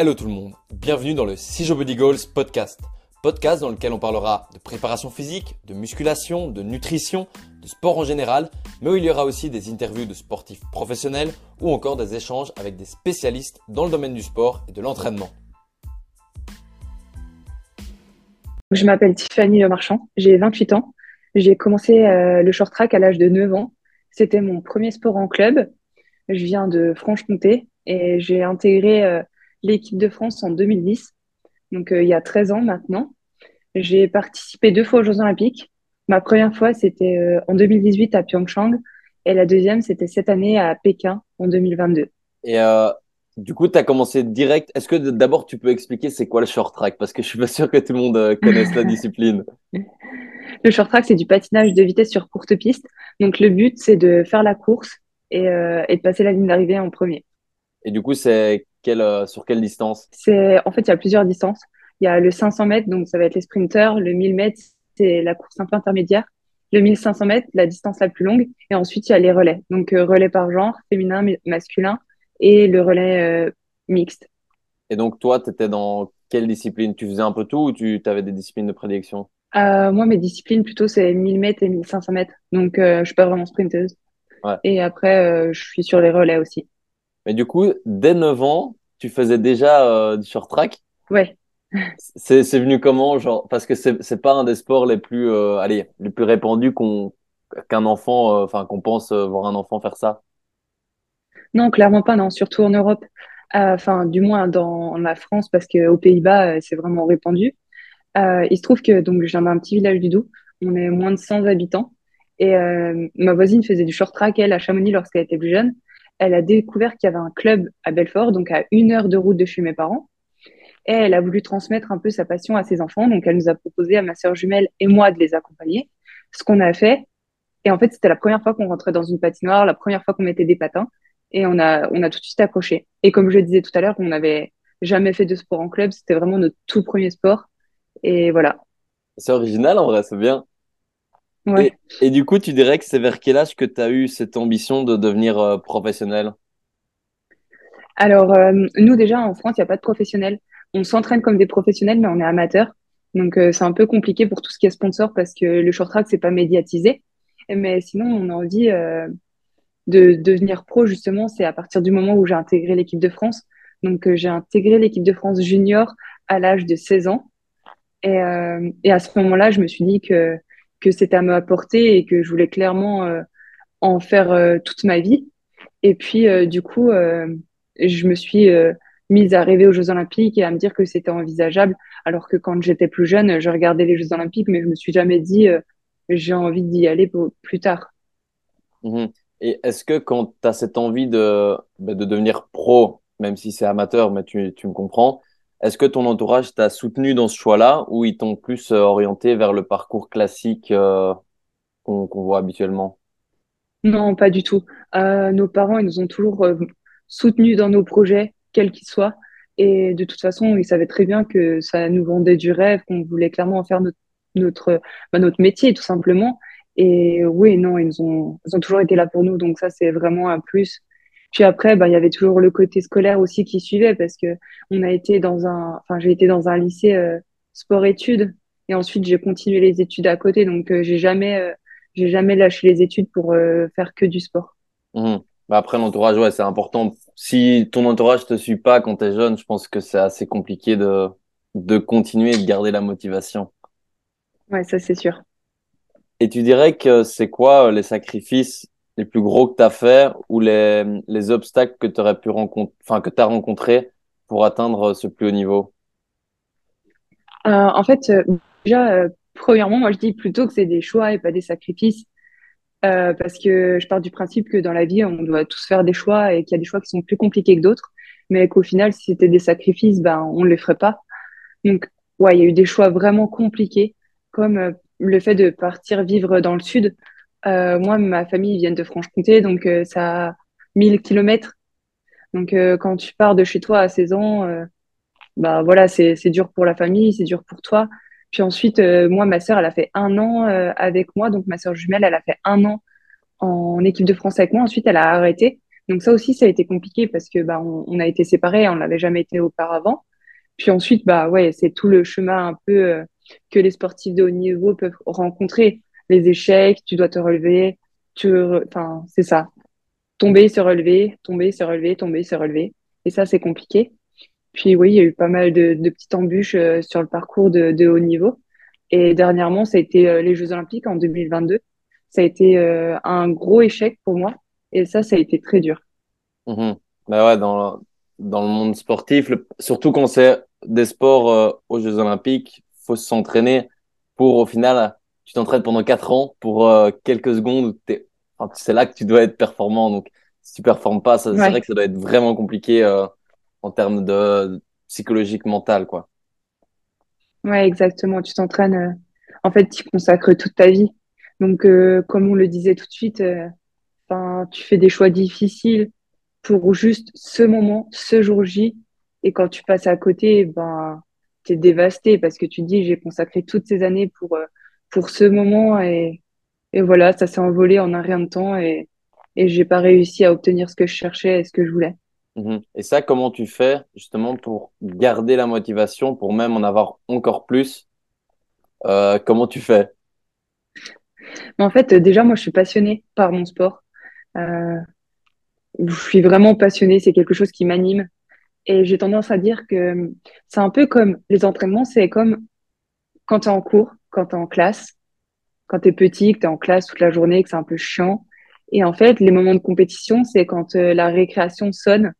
Hello tout le monde, bienvenue dans le Sijo Body Goals podcast. Podcast dans lequel on parlera de préparation physique, de musculation, de nutrition, de sport en général, mais où il y aura aussi des interviews de sportifs professionnels ou encore des échanges avec des spécialistes dans le domaine du sport et de l'entraînement. Je m'appelle Tiffany Marchand, j'ai 28 ans. J'ai commencé euh, le short track à l'âge de 9 ans. C'était mon premier sport en club. Je viens de Franche-Comté et j'ai intégré euh, l'équipe de France en 2010, donc euh, il y a 13 ans maintenant. J'ai participé deux fois aux Jeux Olympiques. Ma première fois, c'était euh, en 2018 à Pyeongchang et la deuxième, c'était cette année à Pékin en 2022. Et euh, du coup, tu as commencé direct. Est-ce que d'abord, tu peux expliquer c'est quoi le short track? Parce que je suis pas sûr que tout le monde connaisse la discipline. Le short track, c'est du patinage de vitesse sur courte piste. Donc, le but, c'est de faire la course et, euh, et de passer la ligne d'arrivée en premier. Et du coup, c'est quelle, euh, sur quelle distance? C'est En fait, il y a plusieurs distances. Il y a le 500 mètres, donc ça va être les sprinters. Le 1000 mètres, c'est la course un peu intermédiaire. Le 1500 mètres, la distance la plus longue. Et ensuite, il y a les relais. Donc, euh, relais par genre, féminin, masculin, et le relais euh, mixte. Et donc, toi, tu étais dans quelle discipline? Tu faisais un peu tout ou tu avais des disciplines de prédilection? Euh, Moi, mes disciplines, plutôt, c'est 1000 mètres et 1500 mètres. Donc, euh, je suis pas vraiment sprinteuse. Ouais. Et après, je suis sur les relais aussi. Mais du coup, dès 9 ans, tu faisais déjà euh, du short track? Ouais. C'est c'est venu comment genre parce que c'est c'est pas un des sports les plus euh, allez les plus répandus qu'on qu'un enfant euh, enfin qu'on pense euh, voir un enfant faire ça? Non, clairement pas, non, surtout en Europe. Euh, Enfin, du moins dans la France, parce qu'aux Pays-Bas, euh, c'est vraiment répandu. Euh, il se trouve que donc, je viens d'un petit village du Doubs. On est moins de 100 habitants. Et euh, ma voisine faisait du short track, elle, à Chamonix, lorsqu'elle était plus jeune. Elle a découvert qu'il y avait un club à Belfort, donc à une heure de route de chez mes parents. Et elle a voulu transmettre un peu sa passion à ses enfants. Donc, elle nous a proposé à ma sœur jumelle et moi de les accompagner. Ce qu'on a fait. Et en fait, c'était la première fois qu'on rentrait dans une patinoire, la première fois qu'on mettait des patins. Et on a, on a tout de suite accroché. Et comme je disais tout à l'heure, on n'avait jamais fait de sport en club. C'était vraiment notre tout premier sport. Et voilà. C'est original en vrai, c'est bien. Ouais. Et, et du coup, tu dirais que c'est vers quel âge que tu as eu cette ambition de devenir euh, professionnel? Alors, euh, nous, déjà, en France, il n'y a pas de professionnels. On s'entraîne comme des professionnels, mais on est amateurs. Donc, euh, c'est un peu compliqué pour tout ce qui est sponsor parce que le short track, c'est pas médiatisé. Mais sinon, on a envie de devenir pro, justement, c'est à partir du moment où j'ai intégré l'équipe de France. Donc, j'ai intégré l'équipe de France junior à l'âge de 16 ans. Et, et à ce moment-là, je me suis dit que, que c'était à me portée et que je voulais clairement euh, en faire euh, toute ma vie. Et puis, euh, du coup, je me suis mise à rêver aux Jeux Olympiques et à me dire que c'était envisageable. Alors que quand j'étais plus jeune, je regardais les Jeux Olympiques, mais je me suis jamais dit j'ai envie d'y aller plus tard. Mhm. Et est-ce que quand tu as cette envie de, bah, de devenir pro, même si c'est amateur, mais tu, tu me comprends, est-ce que ton entourage t'a soutenu dans ce choix-là ou ils t'ont plus euh, orienté vers le parcours classique euh, qu'on voit habituellement? Non, pas du tout. Euh, nos parents, ils nous ont toujours euh, soutenus dans nos projets, quels qu'ils soient. Et de toute façon, ils savaient très bien que ça nous vendait du rêve, qu'on voulait clairement en faire notre, notre, bah, notre métier, tout simplement. Et oui, non, ils ont, ils ont toujours été là pour nous. Donc ça, c'est vraiment un plus. Puis après, bah, il y avait toujours le côté scolaire aussi qui suivait parce que on a été dans un, enfin, j'ai été dans un lycée euh, sport-études et ensuite j'ai continué les études à côté. Donc euh, j'ai jamais, euh, j'ai jamais lâché les études pour euh, faire que du sport. Mhm. Bah après, l'entourage, ouais, c'est important. Si ton entourage te suit pas quand t'es jeune, je pense que c'est assez compliqué de, de continuer et de garder la motivation. Ouais, ça c'est sûr. Et tu dirais que c'est quoi les sacrifices les plus gros que t'as fait ou les, les obstacles que tu pu rencontrer, enfin, que t'as rencontrés pour atteindre ce plus haut niveau? Euh, en fait, euh, déjà, euh, premièrement, moi je dis plutôt que c'est des choix et pas des sacrifices. Euh, parce que je pars du principe que dans la vie, on doit tous faire des choix et qu'il y a des choix qui sont plus compliqués que d'autres, mais qu'au final, si c'était des sacrifices, ben, on ne les ferait pas. Donc, ouais, il y a eu des choix vraiment compliqués, comme euh, le fait de partir vivre dans le sud. Euh, moi, ma famille vient de Franche-Comté, donc euh, ça a 1000 kilomètres. Donc, euh, quand tu pars de chez toi à 16 ans, bah voilà, c'est c'est dur pour la famille, c'est dur pour toi. Puis ensuite, euh, moi, ma sœur, elle a fait un an euh, avec moi, donc ma sœur jumelle, elle a fait un an en équipe de France avec moi. Ensuite, elle a arrêté. Donc ça aussi, ça a été compliqué parce que bah, on, on a été séparés, on l'avait jamais été auparavant. Puis ensuite, bah ouais, c'est tout le chemin un peu euh, que les sportifs de haut niveau peuvent rencontrer. Les échecs, tu dois te relever, tu, enfin, c'est ça. Tomber, se relever, tomber, se relever, tomber, se relever. Et ça, c'est compliqué. Puis oui, il y a eu pas mal de, petites embûches euh, sur le parcours de, haut niveau. Et dernièrement, ça a été euh, les Jeux Olympiques en 2022. Ça a été euh, un gros échec pour moi. Et ça, ça a été très dur. Mmh. Bah ouais, dans, dans le monde sportif, surtout quand c'est des sports aux Jeux Olympiques, faut s'entraîner pour au final, tu t'entraînes pendant quatre ans pour quelques secondes. Enfin, c'est là que tu dois être performant. Donc, si tu performes pas, c'est vrai que ça doit être vraiment compliqué en termes de psychologique mental, quoi. Ouais, exactement. Tu t'entraînes, euh, en fait, tu consacres toute ta vie. Donc, euh, comme on le disait tout de suite, euh, tu fais des choix difficiles pour juste ce moment, ce jour J. Et quand tu passes à côté, ben, tu es dévasté parce que tu te dis, j'ai consacré toutes ces années pour, pour ce moment et, et voilà, ça s'est envolé en un rien de temps et, et j'ai pas réussi à obtenir ce que je cherchais et ce que je voulais. Mhm. Et ça, comment tu fais justement pour garder la motivation, pour même en avoir encore plus euh, Comment tu fais? En fait, déjà, moi, je suis passionnée par mon sport. Euh, je suis vraiment passionnée, c'est quelque chose qui m'anime. Et j'ai tendance à dire que c'est un peu comme les entraînements, c'est comme quand tu es en cours, quand tu es en classe, quand tu es petit, que tu es en classe toute la journée, que c'est un peu chiant. Et en fait, les moments de compétition, c'est quand euh, la récréation sonne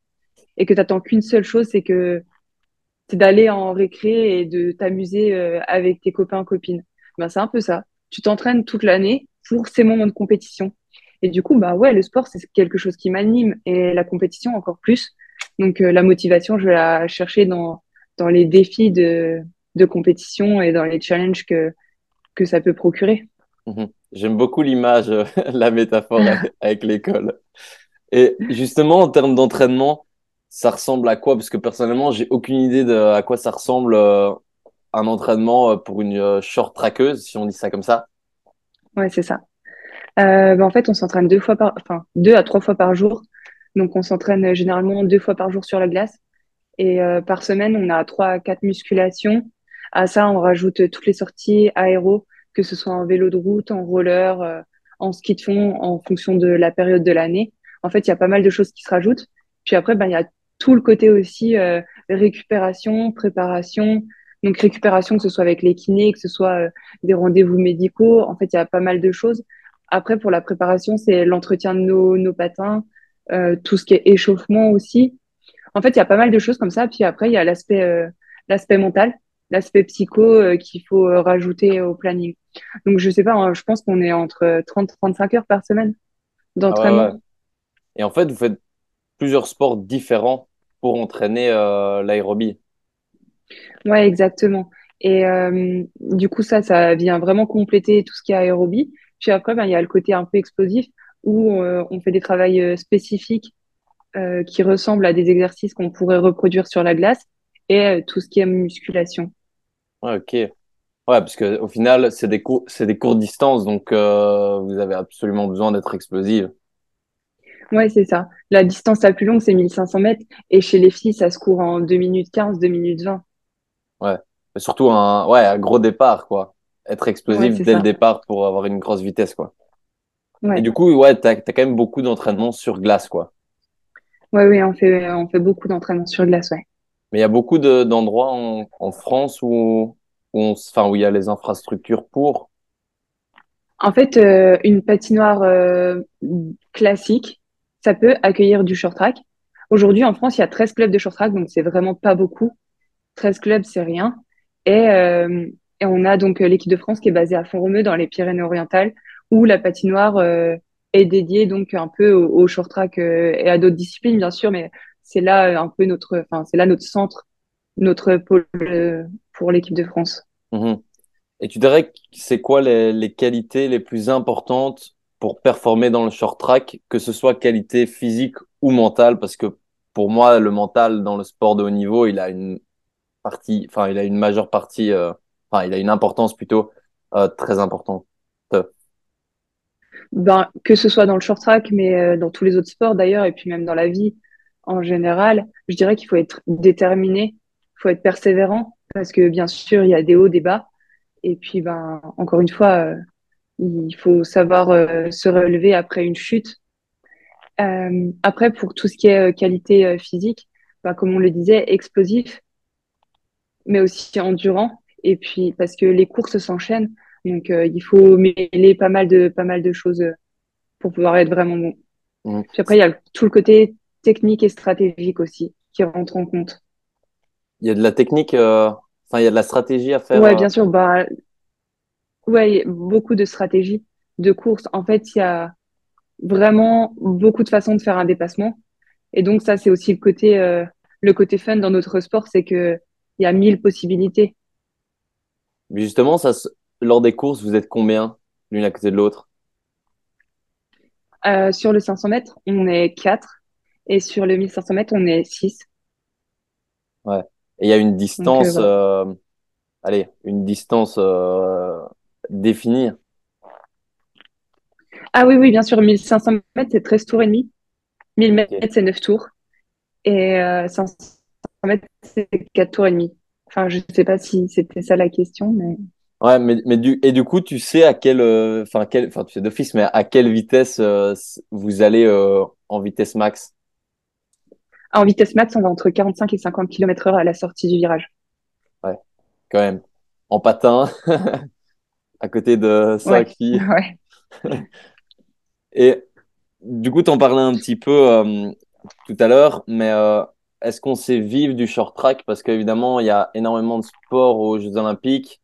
et que tu attends qu'une seule chose, c'est que c'est d'aller en récré et de t'amuser euh, avec tes copains copines. Ben, c'est un peu ça. Tu t'entraînes toute l'année pour ces moments de compétition. Et du coup, bah ouais, le sport, c'est quelque chose qui m'anime et la compétition encore plus. Donc euh, la motivation, je vais la chercher dans, dans les défis de, de compétition et dans les challenges que, que ça peut procurer. Mhm. J'aime beaucoup l'image, la métaphore avec l'école. Et justement, en termes d'entraînement, ça ressemble à quoi? Parce que personnellement, j'ai aucune idée de à quoi ça ressemble euh, un entraînement euh, pour une euh, short trackeuse, si on dit ça comme ça. Ouais, c'est ça. Euh, ben, en fait, on s'entraîne deux fois par, enfin deux à trois fois par jour. Donc, on s'entraîne généralement deux fois par jour sur la glace. Et par semaine, on a trois à quatre musculations. À ça, on rajoute toutes les sorties aéro, que ce soit en vélo de route, en roller, en ski de fond, en fonction de la période de l'année. En fait, il y a pas mal de choses qui se rajoutent. Puis après, ben, il y a tout le côté aussi euh, récupération, préparation. Donc récupération, que ce soit avec les kinés, que ce soit euh, des rendez-vous médicaux. En fait, il y a pas mal de choses. Après, pour la préparation, c'est l'entretien de nos, nos patins, euh, tout ce qui est échauffement aussi. En fait, il y a pas mal de choses comme ça. Puis après, il y a l'aspect euh, l'aspect mental, l'aspect psycho euh, qu'il faut rajouter au planning. Donc, je sais pas, hein, je pense qu'on est entre 30 35 heures par semaine d'entraînement. Ah Et en fait, vous faites plusieurs sports différents pour entraîner euh, l'aérobie. Ouais, exactement. Et euh, du coup, ça, ça vient vraiment compléter tout ce qui est aérobie. Puis après, ben, il y a le côté un peu explosif où euh, on fait des travails spécifiques qui ressemblent à des exercices qu'on pourrait reproduire sur la glace et tout ce qui est musculation. Ouais, ok. Ouais, parce que au final, c'est des cours, c'est des courtes distances, donc vous avez absolument besoin d'être explosive. Ouais, c'est ça. La distance la plus longue, c'est 1500 mètres. Et chez les filles, ça se court en 2 minutes 15, 2 minutes 20. Ouais. Mais surtout un, ouais, un gros départ, quoi. Être explosif dès le départ pour avoir une grosse vitesse, quoi. Ouais. Et du coup, ouais, t'as, as quand même beaucoup d'entraînement sur glace, quoi. Ouais, oui, on fait, on fait beaucoup d'entraînement sur glace, ouais. Mais il y a beaucoup de, d'endroits en, en France où, où, on, enfin, où il y a les infrastructures pour. En fait, euh, une patinoire euh, classique, ça peut accueillir du short track. Aujourd'hui, en France, il y a 13 clubs de short track, donc c'est vraiment pas beaucoup. 13 clubs, c'est rien. Et, euh, et, on a donc l'équipe de France qui est basée à Font-Romeu dans les Pyrénées-Orientales, où la patinoire euh, est dédiée donc un peu au, short track euh, et à d'autres disciplines, bien sûr, mais c'est là un peu notre, enfin c'est là notre centre, notre pôle euh, pour l'équipe de France. Mmh. Et tu dirais que c'est quoi les, les qualités les plus importantes pour performer dans le short track, que ce soit qualité physique ou mentale, parce que pour moi, le mental dans le sport de haut niveau, il a une partie, enfin, il a une majeure partie, euh, enfin, il a une importance plutôt euh, très importante. Ben, que ce soit dans le short track, mais euh, dans tous les autres sports d'ailleurs, et puis même dans la vie en général, je dirais qu'il faut être déterminé, il faut être persévérant, parce que bien sûr, il y a des hauts, des bas. Et puis, ben, encore une fois, euh, il faut savoir euh, se relever après une chute. Euh, après, pour tout ce qui est qualité physique, ben, comme on le disait, explosif, mais aussi endurant. Et puis, parce que les courses s'enchaînent, donc il faut mêler pas mal de, pas mal de choses pour pouvoir être vraiment bon. Mmh. Puis après, il y a tout le côté technique et stratégique aussi qui rentre en compte. Il y a de la technique, euh... enfin, il y a de la stratégie à faire. Ouais, bien sûr. Bah, ouais, beaucoup de stratégies de course. En fait, il y a vraiment beaucoup de façons de faire un dépassement. Et donc, ça, c'est aussi le côté, euh, le côté fun dans notre sport, c'est que il y a mille possibilités. Mais justement, ça, lors des courses, vous êtes combien l'une à côté de l'autre? Euh, Sur le 500 mètres, on est quatre. Et sur le 1500 mètres, on est 6. Ouais. Et il y a une distance, euh, allez, une distance euh, définie. Ah oui, oui, bien sûr. 1500 mètres, c'est 13 tours et demi. 1000 mètres, c'est 9 tours. Et 500 euh, mètres, c'est 4 tours et demi. Enfin, je ne sais pas si c'était ça la question, mais. Ouais, mais, mais du, et du coup, tu sais à quelle, enfin, quelle, enfin, tu sais d'office, mais à quelle vitesse vous allez en vitesse max? En vitesse max, on va entre 45 et 50 km heure à la sortie du virage. Ouais, quand même. En patin, à côté de cinq filles. Ouais. et du coup, tu en parlais un petit peu euh, tout à l'heure, mais euh, est-ce qu'on sait vivre du short track? Parce qu'évidemment, il y a énormément de sports aux Jeux Olympiques.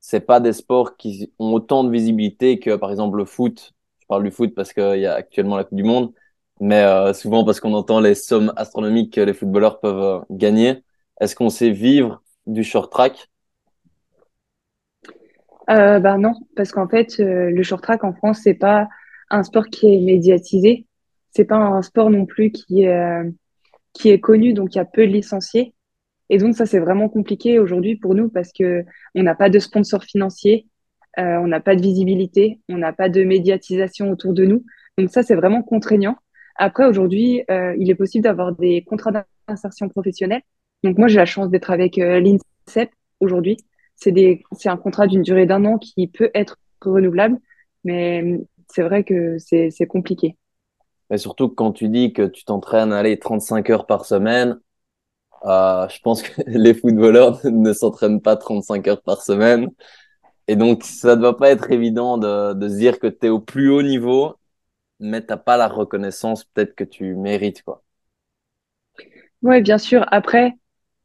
C'est pas des sports qui ont autant de visibilité que, par exemple, le foot. Je parle du foot parce qu'il y a actuellement la Coupe du Monde mais euh, souvent parce qu'on entend les sommes astronomiques que les footballeurs peuvent euh, gagner. Est-ce qu'on sait vivre du short track? Euh, bah non, parce qu'en fait, euh, le short track en France, c'est pas un sport qui est médiatisé, c'est pas un sport non plus qui est, qui est connu, donc il y a peu de licenciés. Et donc ça, c'est vraiment compliqué aujourd'hui pour nous parce que on n'a pas de sponsors financiers, on n'a pas de visibilité, on n'a pas de médiatisation autour de nous. Donc ça, c'est vraiment contraignant. Après, aujourd'hui, euh, il est possible d'avoir des contrats d'insertion professionnelle. Donc, moi, j'ai la chance d'être avec euh, l'INSEP aujourd'hui. C'est un contrat d'une durée d'un an qui peut être renouvelable, mais c'est vrai que c'est compliqué. Et surtout quand tu dis que tu t'entraînes aller 35 heures par semaine, euh, je pense que les footballeurs ne s'entraînent pas 35 heures par semaine. Et donc, ça ne doit pas être évident de, de se dire que tu es au plus haut niveau mais t'as pas la reconnaissance peut-être que tu mérites, quoi. Ouais, bien sûr. Après,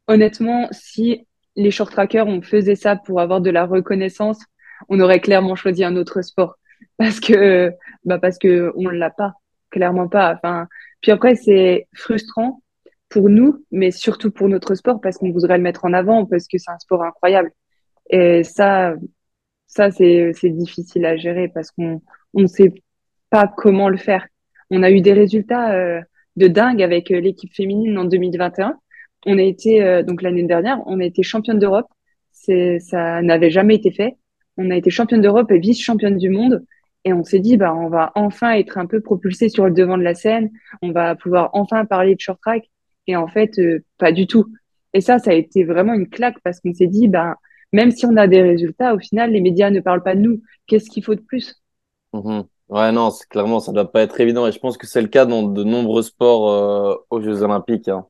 honnêtement, si les short trackers, on faisait ça pour avoir de la reconnaissance, on aurait clairement choisi un autre sport. Parce que, bah, parce que on l'a pas. Clairement pas. Enfin, puis après, c'est frustrant pour nous, mais surtout pour notre sport parce qu'on voudrait le mettre en avant parce que c'est un sport incroyable. Et ça, ça, c'est, c'est difficile à gérer parce qu'on, on sait pas comment le faire. On a eu des résultats euh, de dingue avec euh, l'équipe féminine en 2021. On a été euh, donc l'année dernière, on a été championne d'Europe. C'est ça n'avait jamais été fait. On a été championne d'Europe et vice-championne du monde. Et on s'est dit, bah, on va enfin être un peu propulsé sur le devant de la scène. On va pouvoir enfin parler de short track. Et en fait, pas du tout. Et ça, ça a été vraiment une claque parce qu'on s'est dit, bah, même si on a des résultats, au final, les médias ne parlent pas de nous. Qu'est-ce qu'il faut de plus? Mmh Ouais, non, c'est clairement, ça doit pas être évident. Et je pense que c'est le cas dans de nombreux sports euh, aux Jeux Olympiques. Hein.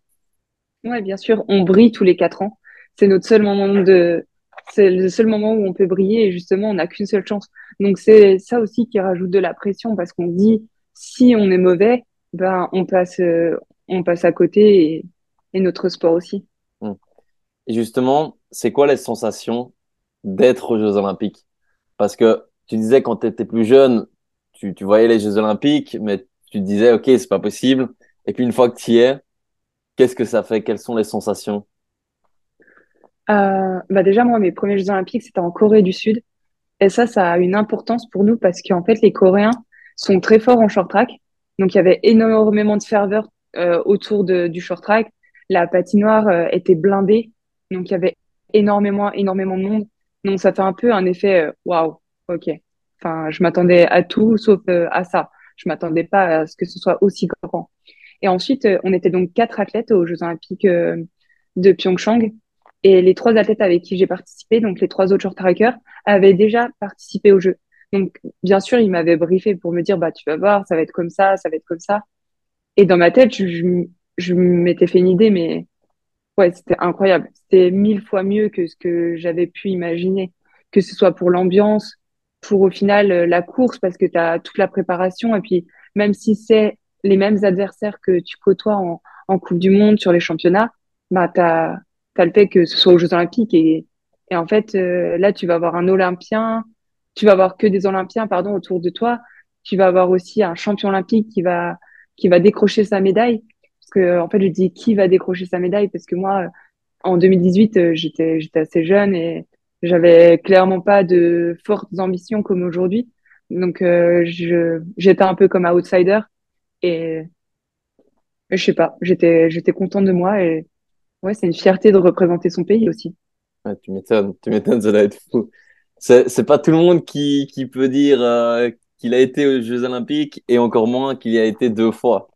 Ouais, bien sûr, on brille tous les quatre ans. C'est notre seul moment de, c'est le seul moment où on peut briller et justement, on n'a qu'une seule chance. Donc c'est ça aussi qui rajoute de la pression parce qu'on dit si on est mauvais, ben on passe, euh, on passe à côté et, et notre sport aussi. Mmh. Et justement, c'est quoi les sensations d'être aux Jeux Olympiques? Parce que tu disais quand tu étais plus jeune, tu, tu voyais les Jeux Olympiques, mais tu te disais, OK, c'est pas possible. Et puis une fois que tu y es, qu'est-ce que ça fait? Quelles sont les sensations? Euh, bah Déjà, moi, mes premiers Jeux Olympiques, c'était en Corée du Sud. Et ça, ça a une importance pour nous parce qu'en fait, les Coréens sont très forts en short track. Donc, il y avait énormément de ferveur euh, autour du short track. La patinoire euh, était blindée. Donc, il y avait énormément, énormément de monde. Donc, ça fait un peu un effet waouh, wow, ok. Enfin, je m'attendais à tout sauf euh, à ça. Je m'attendais pas à ce que ce soit aussi grand. Et ensuite, euh, on était donc quatre athlètes aux Jeux Olympiques euh, de Pyeongchang. Et les trois athlètes avec qui j'ai participé, donc les trois autres short trackers, avaient déjà participé aux Jeux. Donc, bien sûr, ils m'avaient briefé pour me dire, bah, tu vas voir, ça va être comme ça, ça va être comme ça. Et dans ma tête, je, je m'étais fait une idée, mais ouais, c'était incroyable. C'était mille fois mieux que ce que j'avais pu imaginer, que ce soit pour l'ambiance, pour au final la course, parce que tu as toute la préparation. Et puis, même si c'est les mêmes adversaires que tu côtoies en, en Coupe du Monde sur les championnats, bah, tu as, le fait que ce soit aux Jeux Olympiques. Et, et en fait, euh, là, tu vas avoir un Olympien, tu vas avoir que des Olympiens pardon, autour de toi. Tu vas avoir aussi un champion olympique qui va, qui va décrocher sa médaille. Parce que, en fait, je dis qui va décrocher sa médaille parce que moi, en 2018, euh, j'étais, j'étais assez jeune et j'avais clairement pas de fortes ambitions comme aujourd'hui. Donc, euh, je, j'étais un peu comme outsider et, je sais pas, j'étais, j'étais contente de moi et ouais, c'est une fierté de représenter son pays aussi. Ouais, tu m'étonnes, tu m'étonnes, ça doit être fou. C'est, c'est pas tout le monde qui, qui peut dire euh, qu'il a été aux Jeux Olympiques et encore moins qu'il y a été deux fois.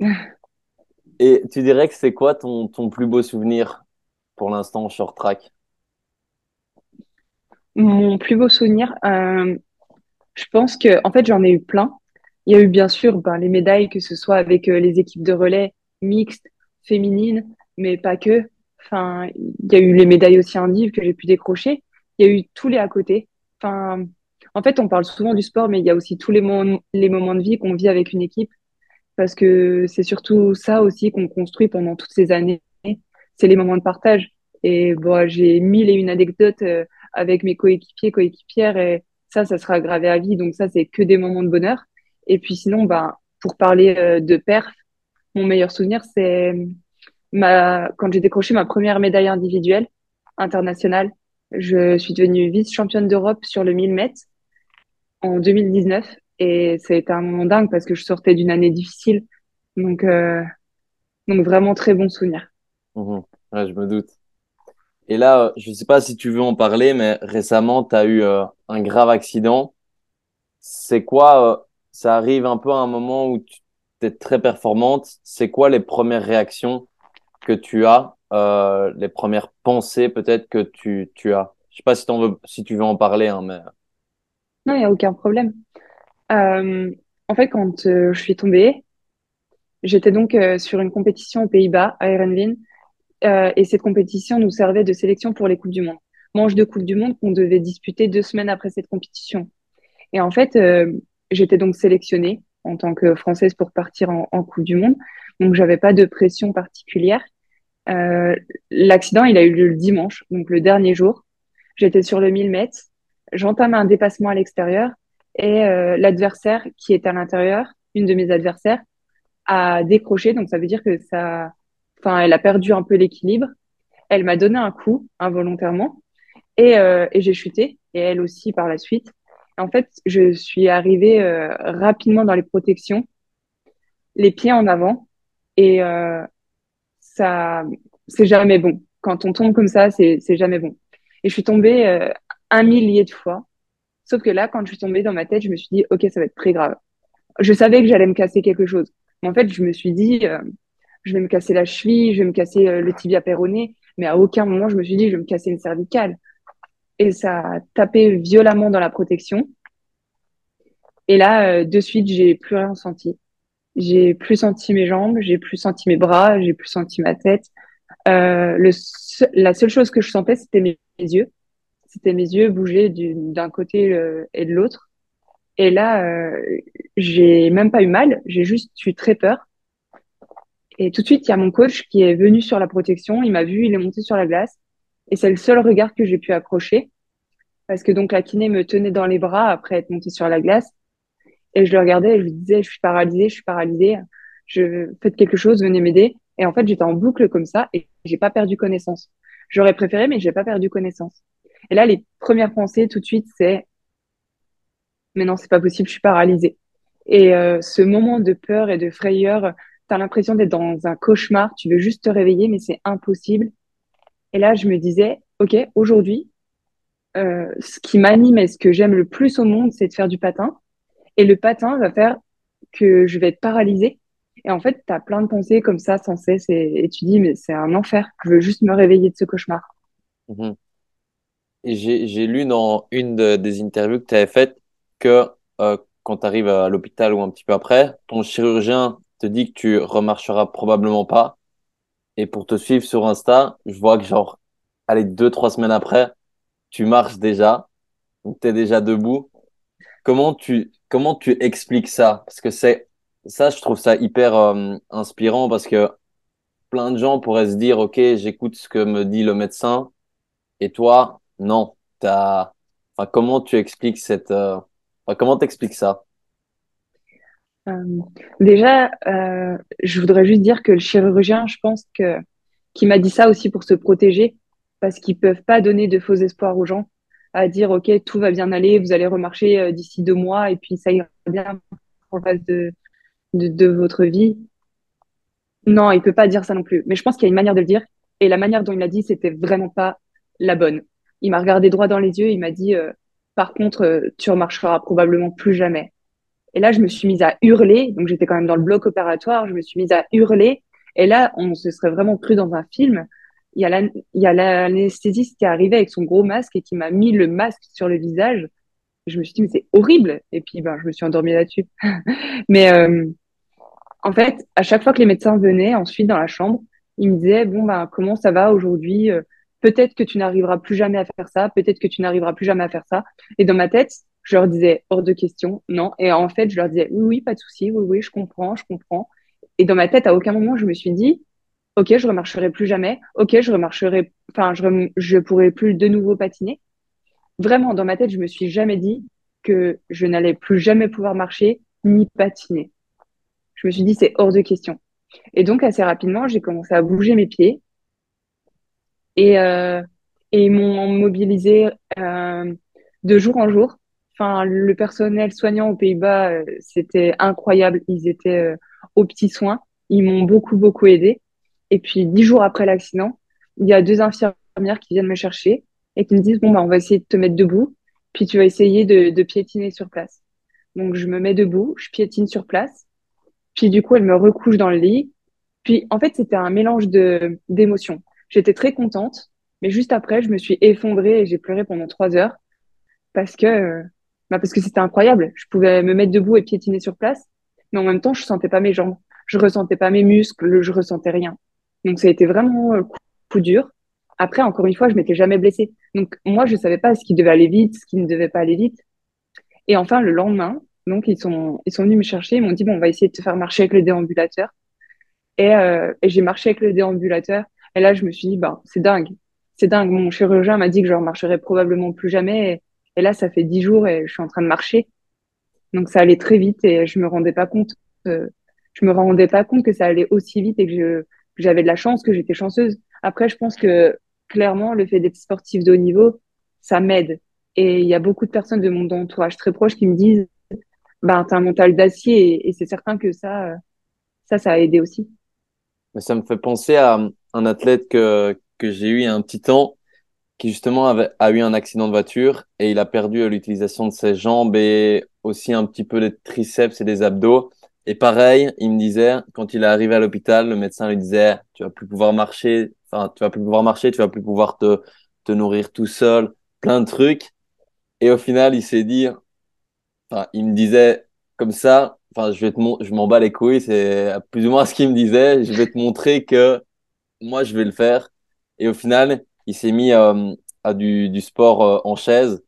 et tu dirais que c'est quoi ton, ton plus beau souvenir pour l'instant en short track? Mon plus beau souvenir, euh, je pense que en fait j'en ai eu plein. Il y a eu bien sûr ben, les médailles, que ce soit avec euh, les équipes de relais mixtes, féminines, mais pas que. Enfin, il y a eu les médailles aussi indives que j'ai pu décrocher. Il y a eu tous les à côté. Enfin, en fait, on parle souvent du sport, mais il y a aussi tous les, moments, les moments de vie qu'on vit avec une équipe, parce que c'est surtout ça aussi qu'on construit pendant toutes ces années. C'est les moments de partage. Et bon, j'ai mille et une anecdotes euh, avec mes coéquipiers, coéquipières, et ça, ça sera gravé à vie. Donc ça, c'est que des moments de bonheur. Et puis sinon, ben, pour parler euh, de perf, mon meilleur souvenir, c'est ma, quand j'ai décroché ma première médaille individuelle internationale. Je suis devenue vice-championne d'Europe sur le 1000 mètres en 2019 et ça a été un moment dingue parce que je sortais d'une année difficile. Donc, euh, donc vraiment très bon souvenir. Mmh je me doute. Et là, je ne sais pas si tu veux en parler, mais récemment, tu as eu euh, un grave accident. C'est quoi, euh, ça arrive un peu à un moment où tu es très performante. C'est quoi les premières réactions que tu as, euh, les premières pensées peut-être que tu, tu as? Je sais pas si, veux, si tu veux en parler, hein, mais... Non, il n'y a aucun problème. Euh, en fait, quand euh, je suis tombée, j'étais donc euh, sur une compétition aux Pays-Bas, à Erenveen, et cette compétition nous servait de sélection pour les Coupes du Monde. Manche de Coupe du Monde qu'on devait disputer deux semaines après cette compétition. Et en fait, j'étais donc sélectionnée en tant que Française pour partir en, en Coupe du Monde. Donc, j'avais pas de pression particulière. L'accident, il a eu lieu le dimanche, donc le dernier jour. J'étais sur le 1000 mètres j'entame un dépassement à l'extérieur et euh, l'adversaire qui est à l'intérieur, une de mes adversaires, a décroché. Donc ça veut dire que ça, enfin, elle a perdu un peu l'équilibre. Elle m'a donné un coup involontairement et, euh, j'ai chuté et elle aussi par la suite. En fait, je suis arrivée euh, rapidement dans les protections, les pieds en avant et euh, ça, c'est jamais bon. Quand on tombe comme ça, c'est jamais bon. Et je suis tombée un millier de fois. Sauf que là, quand je suis tombée dans ma tête, je me suis dit, OK, ça va être très grave. Je savais que j'allais me casser quelque chose. Mais en fait, je me suis dit, je vais me casser la cheville, je vais me casser euh, le tibia péroné. Mais à aucun moment, je me suis dit, je vais me casser une cervicale. Et ça a tapé violemment dans la protection. Et là, euh, de suite, j'ai plus rien senti. J'ai plus senti mes jambes, j'ai plus senti mes bras, j'ai plus senti ma tête. le la seule chose que je sentais, c'était mes yeux c'était mes yeux bouger d'un côté euh, et de l'autre. Et là, euh, j'ai même pas eu mal, j'ai juste eu très peur. Et tout de suite, il y a mon coach qui est venu sur la protection, il m'a vu, il est monté sur la glace. Et c'est le seul regard que j'ai pu accrocher. Parce que donc la kiné me tenait dans les bras après être montée sur la glace. Et je le regardais et je lui disais, je suis paralysée, je suis paralysée. Je faites quelque chose, venez m'aider. Et en fait, j'étais en boucle comme ça et j'ai pas perdu connaissance. J'aurais préféré, mais j'ai pas perdu connaissance. Et là, les premières pensées tout de suite, c'est mais non, c'est pas possible, je suis paralysée. Et euh, ce moment de peur et de frayeur, tu as l'impression d'être dans un cauchemar, tu veux juste te réveiller, mais c'est impossible. Et là, je me disais, OK, aujourd'hui, euh, ce qui m'anime et ce que j'aime le plus au monde, c'est de faire du patin. Et le patin va faire que je vais être paralysée. Et en fait, tu as plein de pensées comme ça sans cesse et, tu dis, mais c'est un enfer. Je veux juste me réveiller de ce cauchemar. Mhm. J'ai lu dans une des interviews que tu avais faites que euh, quand tu arrives à l'hôpital ou un petit peu après, ton chirurgien te dit que tu remarcheras probablement pas. Et pour te suivre sur Insta, je vois que genre, allez, deux, trois semaines après, tu marches déjà, tu es déjà debout. Comment tu, comment tu expliques ça? Parce que c'est, ça, je trouve ça hyper euh, inspirant parce que plein de gens pourraient se dire, OK, j'écoute ce que me dit le médecin. Et toi, non, t'as, enfin, comment tu expliques cette, euh, ça? Euh, déjà, euh, je voudrais juste dire que le chirurgien, je pense que qui m'a dit ça aussi pour se protéger, parce qu'ils peuvent pas donner de faux espoirs aux gens, à dire ok tout va bien aller, vous allez remarcher euh, d'ici deux mois et puis ça ira bien pour le de, de votre vie. Non, il peut pas dire ça non plus. Mais je pense qu'il y a une manière de le dire et la manière dont il l'a dit, c'était vraiment pas la bonne. Il m'a regardé droit dans les yeux, il m'a dit par contre tu remarcheras probablement plus jamais. Et là, je me suis mise à hurler. Donc, j'étais quand même dans le bloc opératoire. Je me suis mise à hurler. Et là, on se serait vraiment cru dans un film. Il y a l'anesthésiste qui est arrivé avec son gros masque et qui m'a mis le masque sur le visage. Je me suis dit, mais c'est horrible. Et puis, ben, je me suis endormie là-dessus. mais, euh, en fait, à chaque fois que les médecins venaient ensuite dans la chambre, ils me disaient, bon, ben, comment ça va aujourd'hui? Euh, peut-être que tu n'arriveras plus jamais à faire ça. Peut-être que tu n'arriveras plus jamais à faire ça. Et dans ma tête, je leur disais hors de question, non. Et en fait, je leur disais oui, oui, pas de souci, oui, oui, je comprends, je comprends. Et dans ma tête, à aucun moment, je me suis dit, ok, je remarcherai plus jamais. Ok, je remarcherai, enfin, je, je pourrai plus de nouveau patiner. Vraiment, dans ma tête, je me suis jamais dit que je n'allais plus jamais pouvoir marcher ni patiner. Je me suis dit, c'est hors de question. Et donc, assez rapidement, j'ai commencé à bouger mes pieds. Et, euh, et ils m'ont mobilisé euh, de jour en jour Enfin, le personnel soignant aux Pays-Bas, euh, c'était incroyable. Ils étaient euh, aux petits soins. Ils m'ont beaucoup, beaucoup aidé. Et puis, dix jours après l'accident, il y a deux infirmières qui viennent me chercher et qui me disent, bon, bah, on va essayer de te mettre debout. Puis, tu vas essayer de, de piétiner sur place. Donc, je me mets debout, je piétine sur place. Puis, du coup, elle me recouche dans le lit. Puis, en fait, c'était un mélange de, d'émotions. J'étais très contente, mais juste après, je me suis effondrée et j'ai pleuré pendant trois heures parce que euh, bah parce que c'était incroyable. Je pouvais me mettre debout et piétiner sur place, mais en même temps, je sentais pas mes jambes, je ressentais pas mes muscles, je ressentais rien. Donc ça a été vraiment euh, coup, dur. Après, encore une fois, je m'étais jamais blessée. Donc moi, je savais pas ce qui devait aller vite, ce qui ne devait pas aller vite. Et enfin, le lendemain, donc ils sont ils sont venus me chercher, ils m'ont dit bon, on va essayer de te faire marcher avec le déambulateur. Et, euh, et j'ai marché avec le déambulateur. Et là, je me suis dit bah c'est dingue, c'est dingue. Mon chirurgien m'a dit que je remarcherais probablement plus jamais. Là, ça fait dix jours et je suis en train de marcher. Donc ça allait très vite et je me rendais pas compte. Euh, je me rendais pas compte que ça allait aussi vite et que j'avais de la chance, que j'étais chanceuse. Après, je pense que clairement, le fait d'être sportif de haut niveau, ça m'aide. Et il y a beaucoup de personnes de mon entourage très proche qui me disent, ben, t'as un mental d'acier et, et c'est certain que ça, ça, ça a aidé aussi. Mais ça me fait penser à un athlète que, que j'ai eu il y a un petit temps qui justement avait, a eu un accident de voiture et il a perdu l'utilisation de ses jambes et aussi un petit peu les triceps et les abdos. Et pareil, il me disait, quand il est arrivé à l'hôpital, le médecin lui disait, tu vas plus pouvoir marcher, enfin, tu vas plus pouvoir marcher, tu vas plus pouvoir te, te nourrir tout seul, plein de trucs. Et au final, il s'est dit, enfin, il me disait comme ça, enfin, je vais te, je m'en bats les couilles, c'est plus ou moins ce qu'il me disait, je vais te montrer que moi, je vais le faire. Et au final, il s'est mis euh, à du, du sport euh, en chaise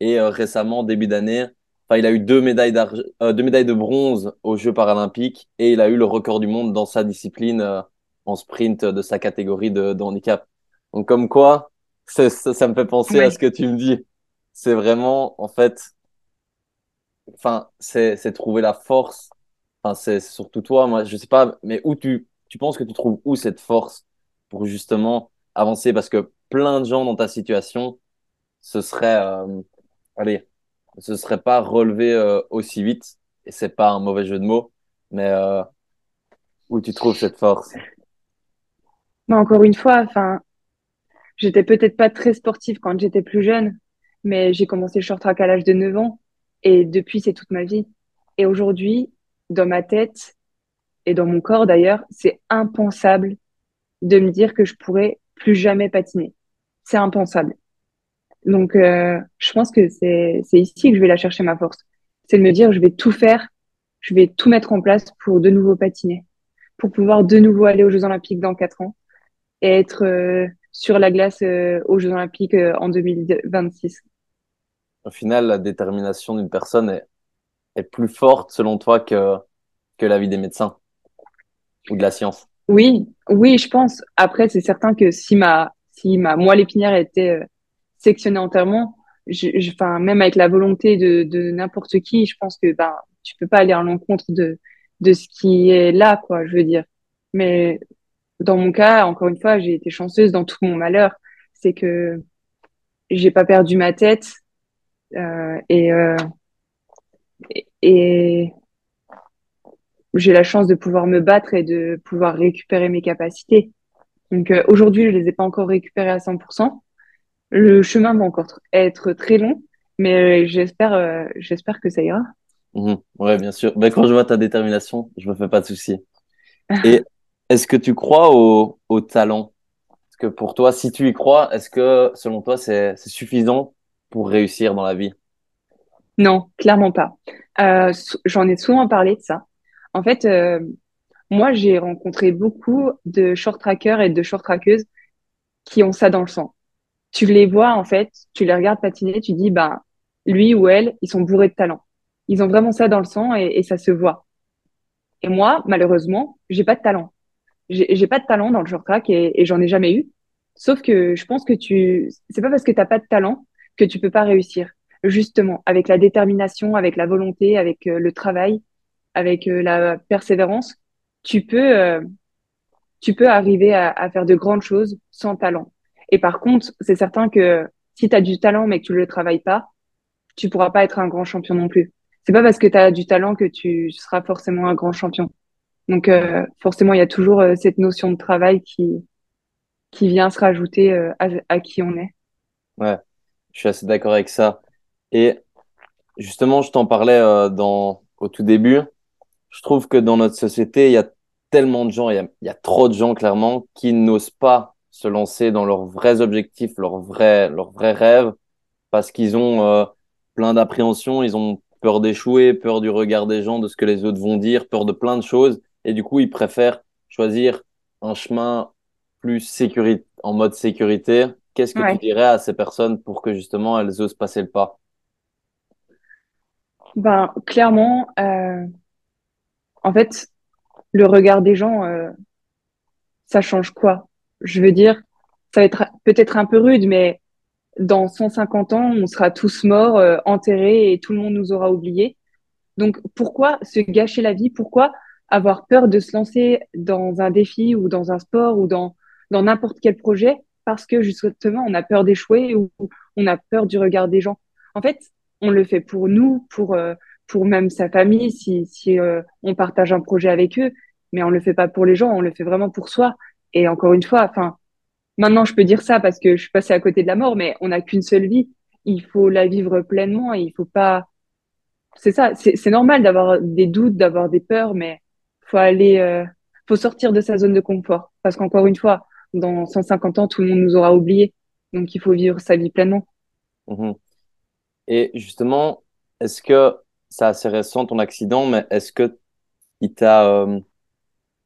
et euh, récemment, début d'année, enfin, il a eu deux médailles, deux médailles de bronze aux Jeux paralympiques et il a eu le record du monde dans sa discipline en sprint de sa catégorie de, de handicap. Donc comme quoi, ça, ça, me fait penser à ce que tu me dis. C'est vraiment, en fait, enfin, c'est, c'est trouver la force. Enfin, c'est surtout toi, moi, je sais pas, mais où tu, tu penses que tu trouves où cette force pour justement avancer parce que plein de gens dans ta situation, ce serait, euh, allez, ce serait pas relevé euh, aussi vite. Et c'est pas un mauvais jeu de mots, mais euh, où tu trouves cette force? Mais Encore une fois, enfin, j'étais peut-être pas très sportive quand j'étais plus jeune, mais j'ai commencé le short track à l'âge de 9 ans et depuis, c'est toute ma vie. Et aujourd'hui, dans ma tête et dans mon corps d'ailleurs, c'est impensable de me dire que je pourrais plus jamais patiner. C'est impensable. Donc, euh, je pense que c'est ici que je vais la chercher ma force. C'est de me dire, je vais tout faire, je vais tout mettre en place pour de nouveau patiner, pour pouvoir de nouveau aller aux Jeux Olympiques dans quatre ans et être euh, sur la glace euh, aux Jeux Olympiques en 2026. Au final, la détermination d'une personne est, est plus forte selon toi que que la vie des médecins ou de la science? Oui, oui, je pense. Après, c'est certain que si ma si ma moelle épinière était sectionner entièrement, je, enfin, même avec la volonté de, de n'importe qui, je pense que ben, tu peux pas aller à l'encontre de, de ce qui est là, quoi, je veux dire. Mais dans mon cas, encore une fois, j'ai été chanceuse dans tout mon malheur. C'est que j'ai pas perdu ma tête euh, et, euh, et, et j'ai la chance de pouvoir me battre et de pouvoir récupérer mes capacités. Donc euh, aujourd'hui, je les ai pas encore récupérées à 100%, le chemin va encore être très long, mais j'espère, euh, j'espère que ça ira. Mhm. ouais, bien sûr. Ben, quand je vois ta détermination, je me fais pas de soucis. Et est-ce que tu crois au, au talent? Est-ce que pour toi, si tu y crois, est-ce que selon toi, c'est, c'est suffisant pour réussir dans la vie? Non, clairement pas. Euh, j'en ai souvent parlé de ça. En fait, euh, moi, j'ai rencontré beaucoup de short trackers et de short trackeuses qui ont ça dans le sang tu les vois en fait, tu les regardes patiner, tu dis bah lui ou elle, ils sont bourrés de talent. Ils ont vraiment ça dans le sang et, ça se voit. Et moi, malheureusement, j'ai pas de talent. J'ai pas de talent dans le short track et, et j'en ai jamais eu. Sauf que je pense que tu, c'est pas parce que t'as pas de talent que tu peux pas réussir. Justement, avec la détermination, avec la volonté, avec euh, le travail, avec euh, la persévérance, tu peux, euh, tu peux arriver à, faire de grandes choses sans talent. Et par contre, c'est certain que si tu as du talent mais que tu ne le travailles pas, tu pourras pas être un grand champion non plus. C'est pas parce que tu as du talent que tu seras forcément un grand champion. Donc euh, forcément, il y a toujours cette notion de travail qui qui vient se rajouter à, à, qui on est. Ouais, je suis assez d'accord avec ça. Et justement, je t'en parlais dans au tout début. Je trouve que dans notre société, il y a tellement de gens, il y a, il y a trop de gens clairement qui n'osent pas se lancer dans leurs vrais objectifs, leurs vrais, leurs vrais rêves, parce qu'ils ont euh, plein d'appréhensions, ils ont peur d'échouer, peur du regard des gens, de ce que les autres vont dire, peur de plein de choses, et du coup, ils préfèrent choisir un chemin plus sécurité, en mode sécurité. Qu'est-ce que tu dirais à ces personnes pour que justement elles osent passer le pas? Ben clairement, euh, en fait, le regard des gens, euh, ça change quoi? Je veux dire, ça va être peut-être un peu rude, mais dans 150 ans, on sera tous morts, euh, enterrés et tout le monde nous aura oubliés. Donc pourquoi se gâcher la vie? Pourquoi avoir peur de se lancer dans un défi ou dans un sport ou dans dans n'importe quel projet? Parce que justement on a peur d'échouer ou on a peur du regard des gens. En fait, on le fait pour nous, pour euh, pour même sa famille si si euh, on partage un projet avec eux, mais on le fait pas pour les gens, on le fait vraiment pour soi. Et encore une fois, enfin, maintenant je peux dire ça parce que je suis passée à côté de la mort, mais on n'a qu'une seule vie. Il faut la vivre pleinement et il faut pas. C'est ça, c'est normal d'avoir des doutes, d'avoir des peurs, mais faut aller, euh, faut sortir de sa zone de confort parce qu'encore une fois, dans 150 ans, tout le monde nous aura oubliés. Donc il faut vivre sa vie pleinement. Mhm. Et justement, est-ce que c'est assez récent ton accident, mais est-ce que il t'a euh,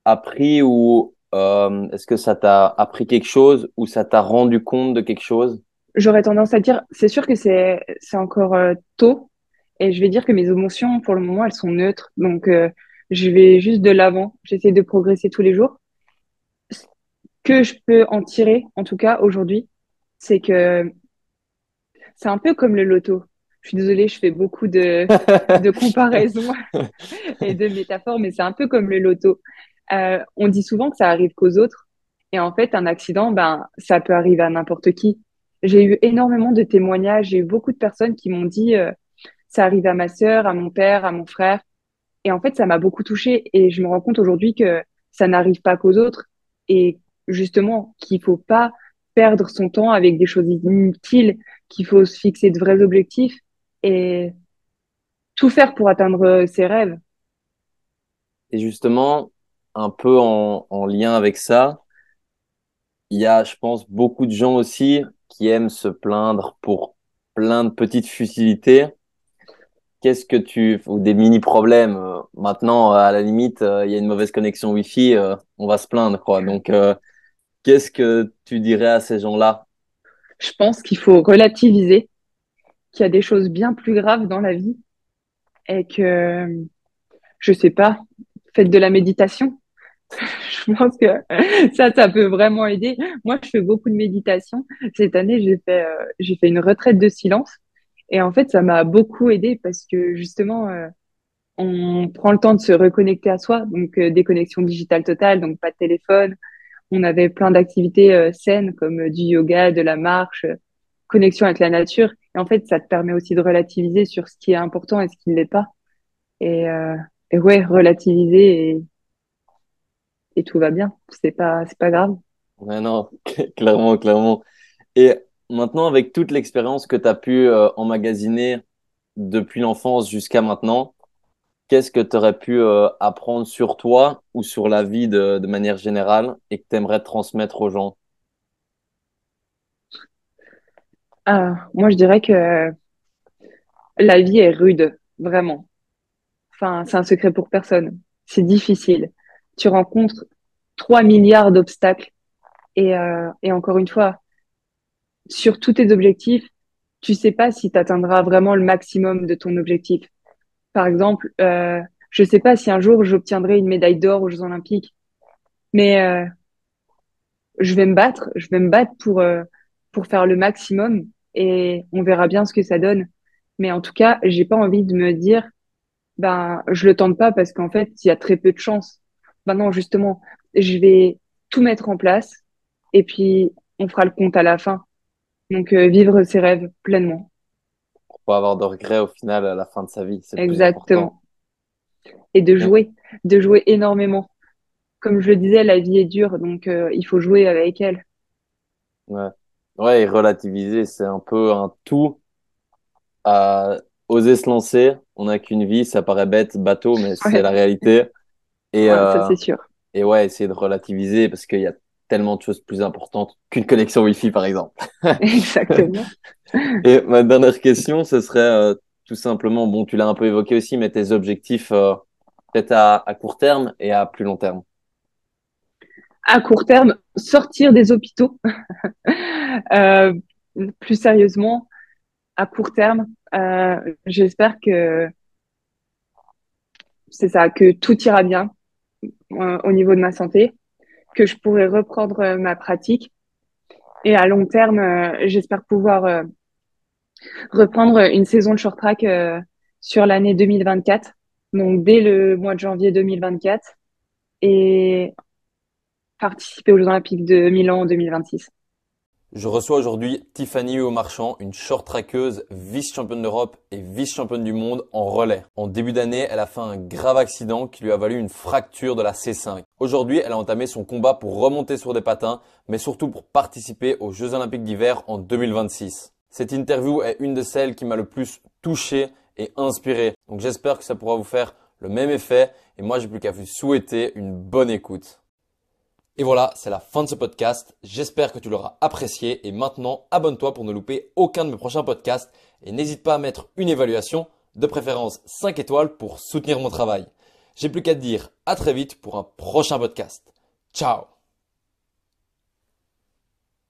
appris ou euh, est-ce que ça t'a appris quelque chose ou ça t'a rendu compte de quelque chose? J'aurais tendance à dire, c'est sûr que c'est encore euh, tôt et je vais dire que mes émotions pour le moment elles sont neutres, donc je vais juste de l'avant. J'essaie de progresser tous les jours. Ce que je peux en tirer, en tout cas aujourd'hui, c'est que c'est un peu comme le loto. Je suis désolée, je fais beaucoup de, de comparaisons et de métaphores, mais c'est un peu comme le loto. Euh, on dit souvent que ça arrive qu'aux autres. Et en fait, un accident, ben, ça peut arriver à n'importe qui. J'ai eu énormément de témoignages, j'ai eu beaucoup de personnes qui m'ont dit, euh, ça arrive à ma sœur, à mon père, à mon frère. Et en fait, ça m'a beaucoup touchée. Et je me rends compte aujourd'hui que ça n'arrive pas qu'aux autres. Et justement, qu'il faut pas perdre son temps avec des choses inutiles, qu'il faut se fixer de vrais objectifs et tout faire pour atteindre ses rêves. Et justement, un peu en, en lien avec ça, il y a, je pense, beaucoup de gens aussi qui aiment se plaindre pour plein de petites futilités. Qu'est-ce que tu ou des mini problèmes euh, maintenant à la limite euh, il y a une mauvaise connexion Wi-Fi euh, on va se plaindre quoi donc qu'est-ce que tu dirais à ces gens-là? Je pense qu'il faut relativiser qu'il y a des choses bien plus graves dans la vie et que je sais pas faites de la méditation je pense que ça, ça peut vraiment aider. Moi, je fais beaucoup de méditation. Cette année, j'ai fait, euh, j'ai fait une retraite de silence. Et en fait, ça m'a beaucoup aidé parce que justement, euh, on prend le temps de se reconnecter à soi. Donc, euh, déconnexion digitale totale, donc pas de téléphone. On avait plein d'activités saines comme du yoga, de la marche, connexion avec la nature. Et en fait, ça te permet aussi de relativiser sur ce qui est important et ce qui ne l'est pas. Et, et ouais, relativiser et et tout va bien. C'est pas, c'est pas grave. Ouais, non, clairement, clairement. Et maintenant, avec toute l'expérience que tu as pu euh, emmagasiner depuis l'enfance jusqu'à maintenant, qu'est-ce que tu aurais pu euh, apprendre sur toi ou sur la vie de, de manière générale et que tu aimerais transmettre aux gens? Ah, Moi, je dirais que la vie est rude, vraiment. Enfin, c'est un secret pour personne. C'est difficile tu rencontres 3 milliards d'obstacles. Et, euh, et encore une fois, sur tous tes objectifs, tu sais pas si tu atteindras vraiment le maximum de ton objectif. Par exemple, euh, je sais pas si un jour j'obtiendrai une médaille d'or aux Jeux Olympiques, mais euh, je vais me battre, je vais me battre pour euh, pour faire le maximum et on verra bien ce que ça donne. Mais en tout cas, j'ai pas envie de me dire, ben je le tente pas parce qu'en fait il y a très peu de chances. Maintenant, justement, je vais tout mettre en place et puis on fera le compte à la fin. Donc, euh, vivre ses rêves pleinement. Pour pas avoir de regrets au final à la fin de sa vie. Exactement. Et de jouer, de jouer énormément. Comme je le disais, la vie est dure, donc euh, il faut jouer avec elle. Ouais. Ouais, et relativiser, c'est un peu un tout à oser se lancer. On n'a qu'une vie, ça paraît bête, bateau, mais c'est la réalité. Et, ça, euh, c'est sûr. Et ouais, essayer de relativiser parce qu'il y a tellement de choses plus importantes qu'une connexion Wi-Fi, par exemple. Exactement. et ma dernière question, ce serait euh, tout simplement, bon, tu l'as un peu évoqué aussi, mais tes objectifs euh, peut-être à, à, court terme et à plus long terme. À court terme, sortir des hôpitaux. euh, plus sérieusement, à court terme, euh, j'espère que c'est ça, que tout ira bien, euh, au niveau de ma santé, que je pourrais reprendre euh, ma pratique. Et à long terme, euh, j'espère pouvoir reprendre une saison de short track sur l'année 2024, donc dès le mois de janvier 2024, et participer aux Jeux Olympiques de Milan en 2026. Je reçois aujourd'hui Tiffany Marchand, une short trackeuse, vice-championne d'Europe et vice-championne du monde en relais. En début d'année, elle a fait un grave accident qui lui a valu une fracture de la C5. Aujourd'hui, elle a entamé son combat pour remonter sur des patins, mais surtout pour participer aux Jeux Olympiques d'hiver en 2026. Cette interview est une de celles qui m'a le plus touché et inspiré. Donc j'espère que ça pourra vous faire le même effet et moi j'ai plus qu'à vous souhaiter une bonne écoute. Et voilà, c'est la fin de ce podcast. J'espère que tu l'auras apprécié et maintenant abonne-toi pour ne louper aucun de mes prochains podcasts et n'hésite pas à mettre une évaluation, de préférence 5 étoiles pour soutenir mon travail. J'ai plus qu'à te dire à très vite pour un prochain podcast. Ciao